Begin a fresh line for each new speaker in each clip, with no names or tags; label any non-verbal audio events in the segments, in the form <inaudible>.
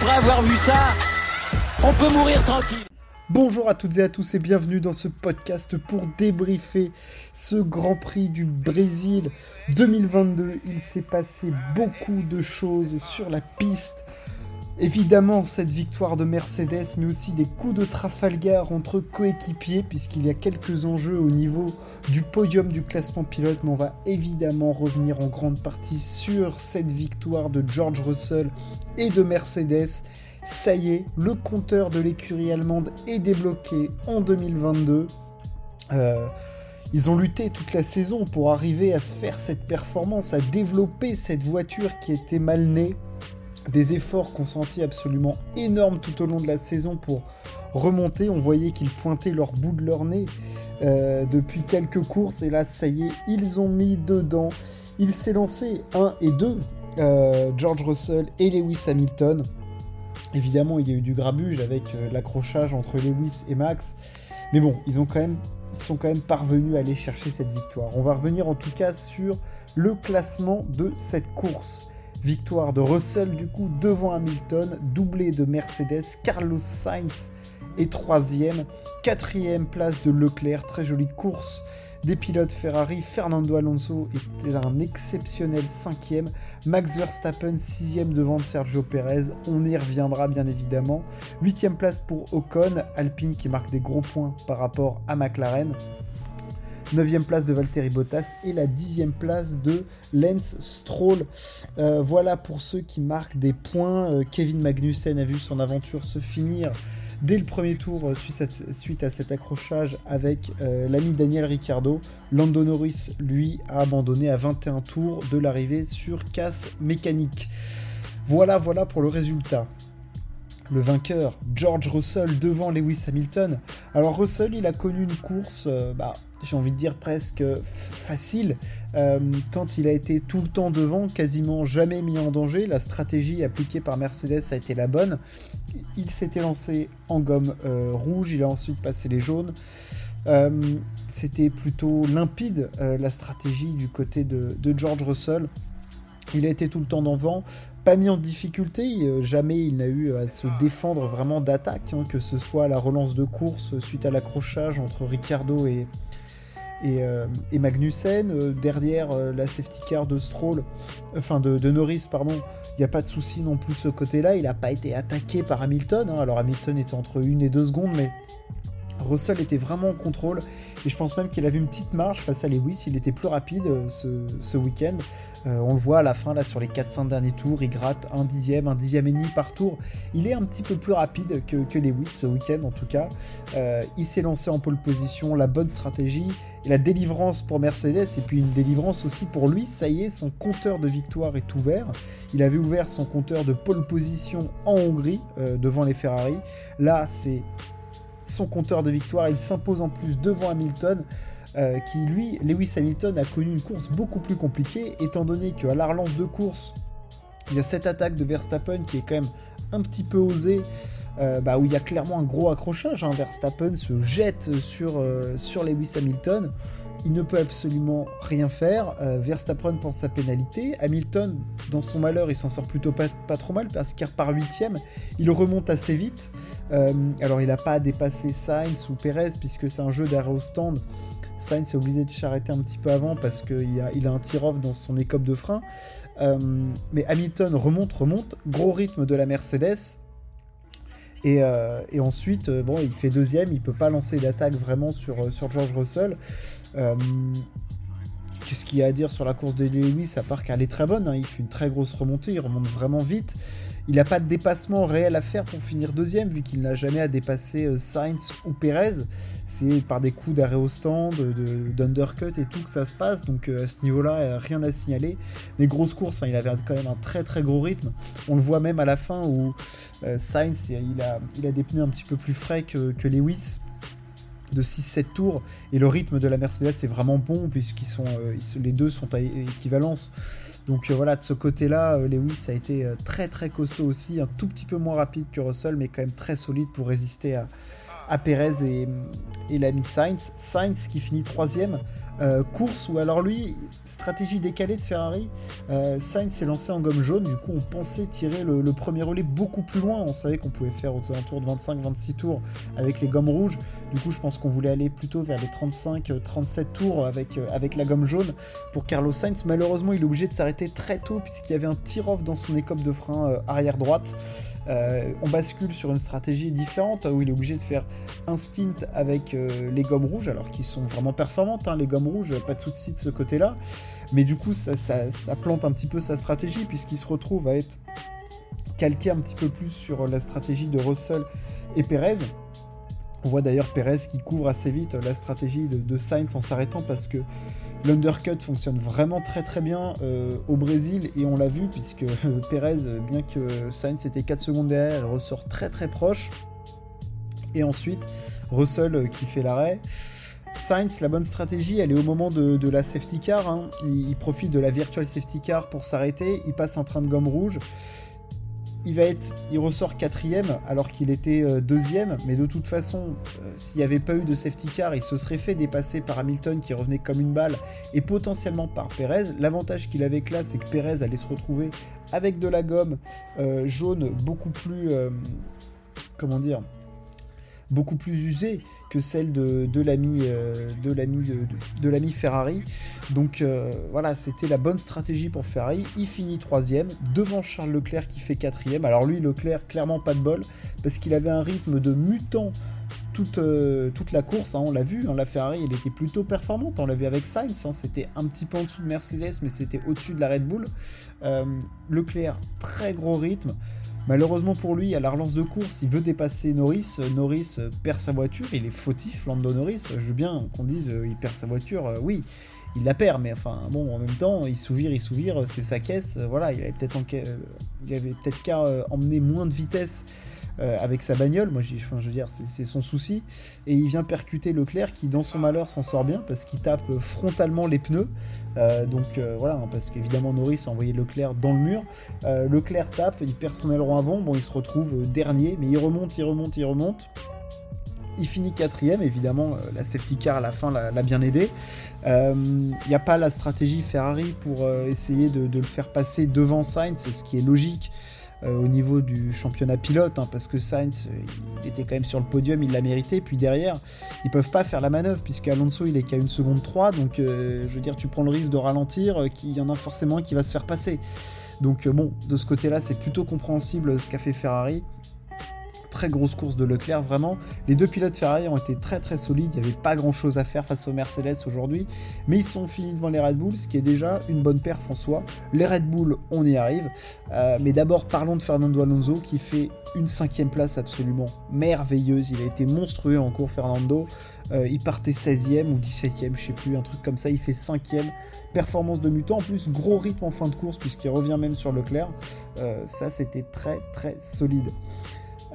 après avoir vu ça, on peut mourir tranquille.
Bonjour à toutes et à tous et bienvenue dans ce podcast pour débriefer ce Grand Prix du Brésil 2022. Il s'est passé beaucoup de choses sur la piste. Évidemment, cette victoire de Mercedes, mais aussi des coups de Trafalgar entre coéquipiers, puisqu'il y a quelques enjeux au niveau du podium du classement pilote, mais on va évidemment revenir en grande partie sur cette victoire de George Russell et de Mercedes ça y est, le compteur de l'écurie allemande est débloqué en 2022. Euh, ils ont lutté toute la saison pour arriver à se faire cette performance, à développer cette voiture qui était mal née. Des efforts consentis absolument énormes tout au long de la saison pour remonter. On voyait qu'ils pointaient leur bout de leur nez euh, depuis quelques courses. Et là, ça y est, ils ont mis dedans. Il s'est lancé 1 et 2, euh, George Russell et Lewis Hamilton. Évidemment, il y a eu du grabuge avec euh, l'accrochage entre Lewis et Max. Mais bon, ils, ont quand même, sont quand même parvenus à aller chercher cette victoire. On va revenir en tout cas sur le classement de cette course. Victoire de Russell du coup devant Hamilton, doublé de Mercedes, Carlos Sainz est troisième, quatrième place de Leclerc, très jolie course des pilotes Ferrari, Fernando Alonso était un exceptionnel cinquième, Max Verstappen sixième devant Sergio Perez, on y reviendra bien évidemment, huitième place pour Ocon, Alpine qui marque des gros points par rapport à McLaren, 9 place de Valtteri Bottas et la 10 place de Lance Stroll. Euh, voilà pour ceux qui marquent des points. Euh, Kevin Magnussen a vu son aventure se finir dès le premier tour euh, suite à cet accrochage avec l'ami Daniel Ricciardo. Lando Norris, lui, a abandonné à 21 tours de l'arrivée sur casse mécanique. Voilà, voilà pour le résultat le vainqueur, George Russell devant Lewis Hamilton. Alors Russell, il a connu une course, euh, bah, j'ai envie de dire presque facile, euh, tant il a été tout le temps devant, quasiment jamais mis en danger. La stratégie appliquée par Mercedes a été la bonne. Il s'était lancé en gomme euh, rouge, il a ensuite passé les jaunes. C'était plutôt limpide la stratégie du côté de, de George Russell. Il a été tout le temps devant, pas mis en difficulté, euh, jamais il n'a eu à se défendre vraiment d'attaque, hein, que ce soit la relance de course suite à l'accrochage entre Ricardo et, et, euh, Magnussen, euh, derrière la safety car de Stroll, enfin de, Norris, pardon, il n'y a pas de souci non plus de ce côté-là, il n'a pas été attaqué par Hamilton, hein. alors Hamilton était entre une et deux secondes, mais Russell était vraiment en contrôle et je pense même qu'il avait une petite marge face à Lewis. Il était plus rapide euh, ce, week-end. Euh, on le voit à la fin, là, sur les 400 derniers tours, il gratte un dixième, un dixième et demi par tour. Il est un petit peu plus rapide que, Lewis ce week-end, en tout cas. Euh, il s'est lancé en pole position, la bonne stratégie et la délivrance pour Mercedes, et puis une délivrance aussi pour lui. Ça y est, son compteur de victoire est ouvert. Il avait ouvert son compteur de pole position en Hongrie, devant les Ferrari. Là, c'est son compteur de victoire. Il s'impose en plus devant Hamilton. Euh, qui lui, Lewis Hamilton, a connu une course beaucoup plus compliquée, étant donné qu'à la relance de course, il y a cette attaque de Verstappen qui est quand même un petit peu osée, euh, bah, où il y a clairement un gros accrochage. Hein. Verstappen se jette sur, euh, sur Lewis Hamilton. Il ne peut absolument rien faire. Verstappen pense sa pénalité. Hamilton, dans son malheur, il s'en sort plutôt pas, trop mal parce qu'il repart huitième. Il remonte assez vite. Euh, alors, il n'a pas dépassé Sainz ou Perez puisque c'est un jeu d'arrêt au stand. Sainz est obligé de s'arrêter un petit peu avant parce qu'il a, a un tir-off dans son écope de frein. Euh, mais Hamilton remonte, remonte, gros rythme de la Mercedes. Et, euh, ensuite, bon, il fait deuxième, il peut pas lancer d'attaque vraiment sur, sur George Russell. Qu'est-ce qu'il y a à dire sur la course de Lewis à part qu'elle est très bonne hein. Il fait une très grosse remontée, il remonte vraiment vite. Il n'a pas de dépassement réel à faire pour finir deuxième, vu qu'il n'a jamais à dépasser euh, Sainz ou Perez. C'est par des coups d'arrêt au stand, d'undercut et tout que ça se passe. Donc euh, à ce niveau-là, rien à signaler. Mais grosse course, il avait quand même un très très gros rythme. On le voit même à la fin où euh, Sainz, il a, il des pneus un petit peu plus frais que, Lewis de 6-7 tours et le rythme de la Mercedes est vraiment bon puisqu'ils les deux sont à équivalence donc euh, voilà, de ce côté-là, euh, Lewis a été euh, très très costaud aussi, un tout petit peu moins rapide que Russell, mais quand même très solide pour résister à, Perez et, et l'ami Sainz. Sainz qui finit troisième. Euh, course ou alors lui, stratégie décalée de Ferrari. Euh, Sainz s'est lancé en gomme jaune, du coup on pensait tirer le, premier relais beaucoup plus loin. On savait qu'on pouvait faire autour de 25-26 tours avec les gommes rouges. Du coup je pense qu'on voulait aller plutôt vers les 35-37 tours avec, euh, avec la gomme jaune pour Carlos Sainz. Malheureusement il est obligé de s'arrêter très tôt puisqu'il y avait un tir-off dans son écope de frein arrière droite. on bascule sur une stratégie différente où il est obligé de faire un stint avec les gommes rouges alors qu'ils sont vraiment performantes hein, les gommes rouge, pas de souci de ce côté-là. Mais du coup, ça, plante un petit peu sa stratégie, puisqu'il se retrouve à être calqué un petit peu plus sur la stratégie de Russell et Perez. On voit d'ailleurs Perez qui couvre assez vite la stratégie de, Sainz en s'arrêtant parce que l'undercut fonctionne vraiment très très bien euh, au Brésil et on l'a vu puisque euh, <laughs> Perez, bien que Sainz était 4 secondes derrière, elle ressort très très proche. Et ensuite, Russell qui fait l'arrêt. Sainz, la bonne stratégie, elle est au moment de, la safety car. Hein. Il, profite de la virtual safety car pour s'arrêter. Il passe un train de gomme rouge. Il va ressort quatrième alors qu'il était euh, deuxième. Mais de toute façon, euh, s'il n'y avait pas eu de safety car, il se serait fait dépasser par Hamilton qui revenait comme une balle et potentiellement par Perez. L'avantage qu'il avait là, c'est que Perez allait se retrouver avec de la gomme euh, jaune beaucoup plus, comment dire, beaucoup plus usée que celle de, l'ami euh, de de, l'ami Ferrari. Donc euh, voilà, c'était la bonne stratégie pour Ferrari. Il finit troisième devant Charles Leclerc qui fait quatrième. Alors lui, Leclerc, clairement pas de bol parce qu'il avait un rythme de mutant toute, euh, toute la course, hein, on l'a vu, hein, la Ferrari elle était plutôt performante, on l'a vu avec Sainz, hein, c'était un petit peu en dessous de Mercedes mais c'était au-dessus de la Red Bull. Leclerc, très gros rythme, Malheureusement pour lui, à la relance de course, il veut dépasser Norris. Norris perd sa voiture, il est fautif, Lando Norris. Je veux bien qu'on dise euh, il perd sa voiture, euh, oui, il la perd, mais enfin bon, en même temps, il souvire, il souvire, c'est sa caisse. Euh, voilà, il avait peut-être peut qu'à emmener moins de vitesse euh, avec sa bagnole. Moi, je veux dire, c'est son souci. Et il vient percuter Leclerc qui, dans son malheur, s'en sort bien parce qu'il tape frontalement les pneus. Euh, donc euh, voilà, hein, parce qu'évidemment, Norris a envoyé Leclerc dans le mur. Leclerc tape, il perd son aileron avant. Bon, il se retrouve dernier, mais il remonte, il remonte, il remonte. Il finit quatrième, évidemment, la safety car à la fin l'a bien aidé. Il n'y a pas la stratégie Ferrari pour essayer de, le faire passer devant Sainz, ce qui est logique. Euh, au niveau du championnat pilote, hein, parce que Sainz, euh, il était quand même sur le podium, il l'a mérité. Puis derrière, ils peuvent pas faire la manœuvre, puisque Alonso, il est qu'à une seconde 3, donc euh, je veux dire, tu prends le risque de ralentir, qu'il y en a forcément qui va se faire passer. Donc bon, de ce côté-là, c'est plutôt compréhensible ce qu'a fait Ferrari très grosse course de Leclerc, vraiment. Les deux pilotes Ferrari ont été très très solides, il n'y avait pas grand chose à faire face aux Mercedes aujourd'hui, mais ils sont finis devant les Red Bull, ce qui est déjà une bonne en soi. Les Red Bull, on y arrive, euh, mais d'abord parlons de Fernando Alonso qui fait une cinquième place absolument merveilleuse, il a été monstrueux en cours Fernando. Euh, il partait 16e ou 17e, je sais plus, un truc comme ça. Il fait 5e. Performance de mutant. En plus, gros rythme en fin de course, puisqu'il revient même sur Leclerc. Euh, ça, c'était très très solide.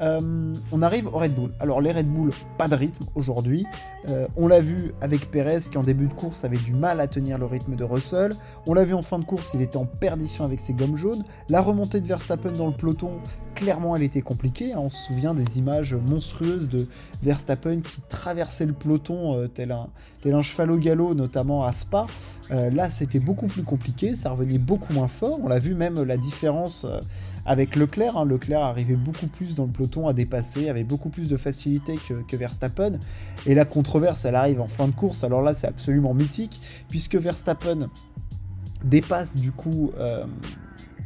Euh, on arrive au Red Bull. Alors les Red Bull, pas de rythme aujourd'hui. Euh, on l'a vu avec Perez qui en début de course avait du mal à tenir le rythme de Russell. On l'a vu en fin de course, il était en perdition avec ses gommes jaunes. La remontée de Verstappen dans le peloton, clairement elle était compliquée. Hein. On se souvient des images monstrueuses de Verstappen qui traversait le peloton euh, tel, un, tel un cheval au galop, notamment à Spa. Là c'était beaucoup plus compliqué, ça revenait beaucoup moins fort. On l'a vu même la différence avec Leclerc. Hein. Leclerc arrivait beaucoup plus dans le peloton à dépasser, avait beaucoup plus de facilité que, Verstappen. Et la controverse, elle arrive en fin de course. Alors là, c'est absolument mythique, puisque Verstappen dépasse du coup euh,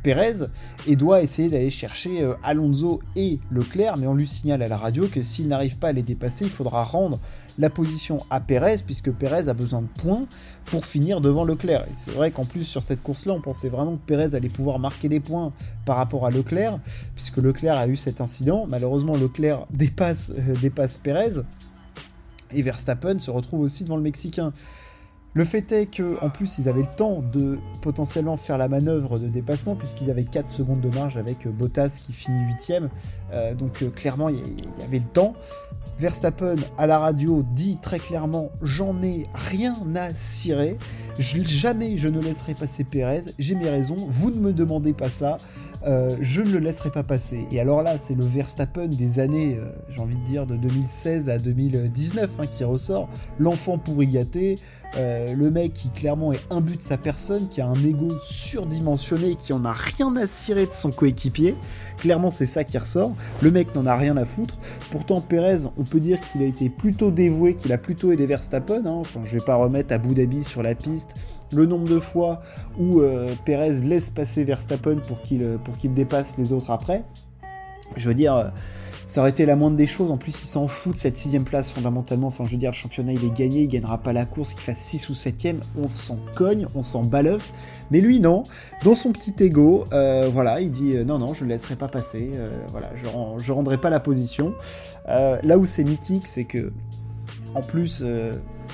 Perez et doit essayer d'aller chercher euh, Alonso et Leclerc, mais on lui signale à la radio que s'il n'arrive pas à les dépasser, il faudra rendre la position à Perez, puisque Perez a besoin de points pour finir devant Leclerc. C'est vrai qu'en plus, sur cette course-là, on pensait vraiment que Perez allait pouvoir marquer des points par rapport à Leclerc, puisque Leclerc a eu cet incident. Malheureusement, Leclerc dépasse, euh, dépasse Perez, et Verstappen se retrouve aussi devant le Mexicain. Le fait est que en plus ils avaient le temps de potentiellement faire la manœuvre de dépassement puisqu'ils avaient 4 secondes de marge avec euh, Bottas qui finit 8 euh, donc euh, clairement il y, avait le temps. Verstappen à la radio dit très clairement j'en ai rien à cirer, jamais je ne laisserai passer Pérez, j'ai mes raisons, vous ne me demandez pas ça, euh, je ne le laisserai pas passer. Et alors là, c'est le Verstappen des années, euh, j'ai envie de dire, de 2016 à 2019 hein, qui ressort. L'enfant pourri gâté, euh, le mec qui clairement est imbu de sa personne, qui a un ego surdimensionné, qui en a rien à cirer de son coéquipier. Clairement, c'est ça qui ressort. Le mec n'en a rien à foutre. Pourtant, Perez, on peut dire qu'il a été plutôt dévoué, qu'il a plutôt aidé Verstappen. Hein. Enfin, je vais pas remettre Abu Dhabi sur la piste le nombre de fois où euh, Perez laisse passer Verstappen pour qu'il euh, pour qu'il dépasse les autres après, je veux dire, euh, ça aurait été la moindre des choses. En plus, il s'en fout de cette sixième place fondamentalement. Enfin, je veux dire, le championnat il est gagné, il gagnera pas la course, qu'il fasse 6 ou 7ème, on s'en cogne, on s'en balœuf. Mais lui, non. Dans son petit ego, voilà, il dit non, non, je ne laisserai pas passer. voilà, je, je rendrai pas la position. là où c'est mythique, c'est que en plus,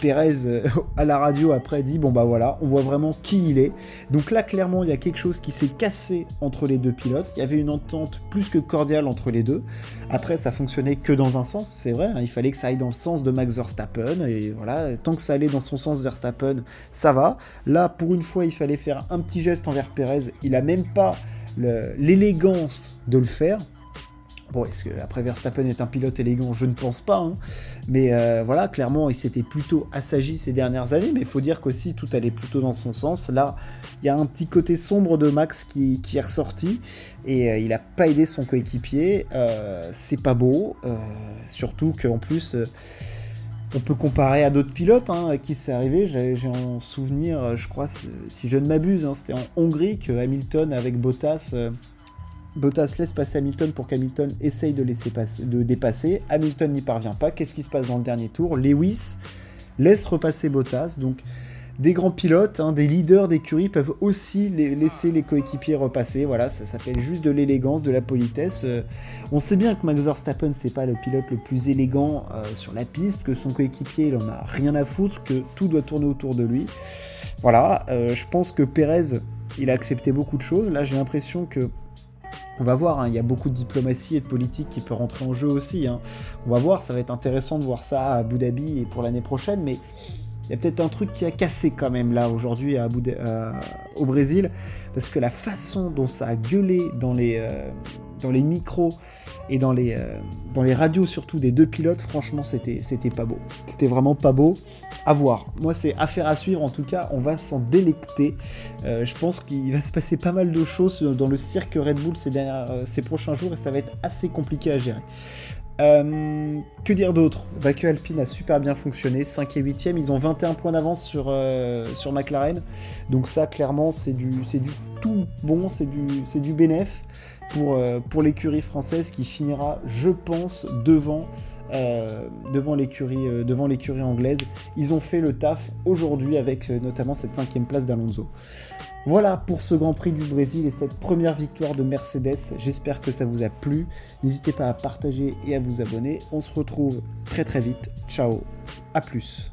Pérez euh, <laughs> à la radio après dit bon bah voilà, on voit vraiment qui il est. Donc là clairement il y a quelque chose qui s'est cassé entre les deux pilotes. Il y avait une entente plus que cordiale entre les deux. Après ça fonctionnait que dans un sens, c'est vrai. Hein. il fallait que ça aille dans le sens de Max Verstappen et voilà tant que ça allait dans son sens Verstappen, ça va. Là pour une fois il fallait faire un petit geste envers Pérez. Il a même pas l'élégance de le faire. Bon, est-ce que après Verstappen est un pilote élégant? Je ne pense pas. Hein. Mais euh, voilà, clairement, il s'était plutôt assagi ces dernières années. Mais il faut dire qu'aussi tout allait plutôt dans son sens. Là, il y a un petit côté sombre de Max qui, est ressorti et euh, il n'a pas aidé son coéquipier. Euh, c'est pas beau. surtout qu'en plus. on peut comparer à d'autres pilotes hein, à qui c'est arrivé. J'ai en souvenir, je crois, si je ne m'abuse, hein, c'était en Hongrie que Hamilton avec Bottas Bottas laisse passer Hamilton pour qu'Hamilton essaye de, laisser de dépasser. Hamilton n'y parvient pas. Qu'est-ce qui se passe dans le dernier tour? Lewis laisse repasser Bottas. Donc, des grands pilotes, hein, des leaders d'écurie peuvent aussi laisser les coéquipiers repasser. Voilà, ça s'appelle juste de l'élégance, de la politesse. Euh, on sait bien que Max Verstappen, c'est pas le pilote le plus élégant euh, sur la piste, que son coéquipier, il en a rien à foutre, que tout doit tourner autour de lui. Voilà, euh, je pense que Perez, il a accepté beaucoup de choses. Là, j'ai l'impression que on va voir, hein, il y a beaucoup de diplomatie et de politique qui peut rentrer en jeu aussi. Hein. On va voir, ça va être intéressant de voir ça à Abu Dhabi et pour l'année prochaine, mais il y a peut-être un truc qui a cassé quand même là aujourd'hui au Brésil, parce que la façon dont ça a gueulé dans les, euh, les micros et dans les, euh, dans les radios surtout des deux pilotes, franchement, c'était, c'était pas beau. C'était vraiment pas beau. À voir. Moi, c'est affaire à suivre. En tout cas, on va s'en délecter. Euh, je pense qu'il va se passer pas mal de choses dans le cirque Red Bull ces, euh, ces prochains jours et ça va être assez compliqué à gérer. Que dire d'autre? Bah que Alpine a super bien fonctionné, 5 et 8 e ils ont 21 points d'avance sur, sur McLaren. Donc ça clairement c'est du, du tout bon, c'est du, du euh, pour l'écurie française qui finira, je pense, devant, euh, euh, devant l'écurie anglaise. Ils ont fait le taf aujourd'hui avec notamment cette cinquième place d'Alonso. Voilà pour ce Grand Prix du Brésil et cette première victoire de Mercedes. J'espère que ça vous a plu. N'hésitez pas à partager et à vous abonner. On se retrouve très très vite. Ciao, à plus.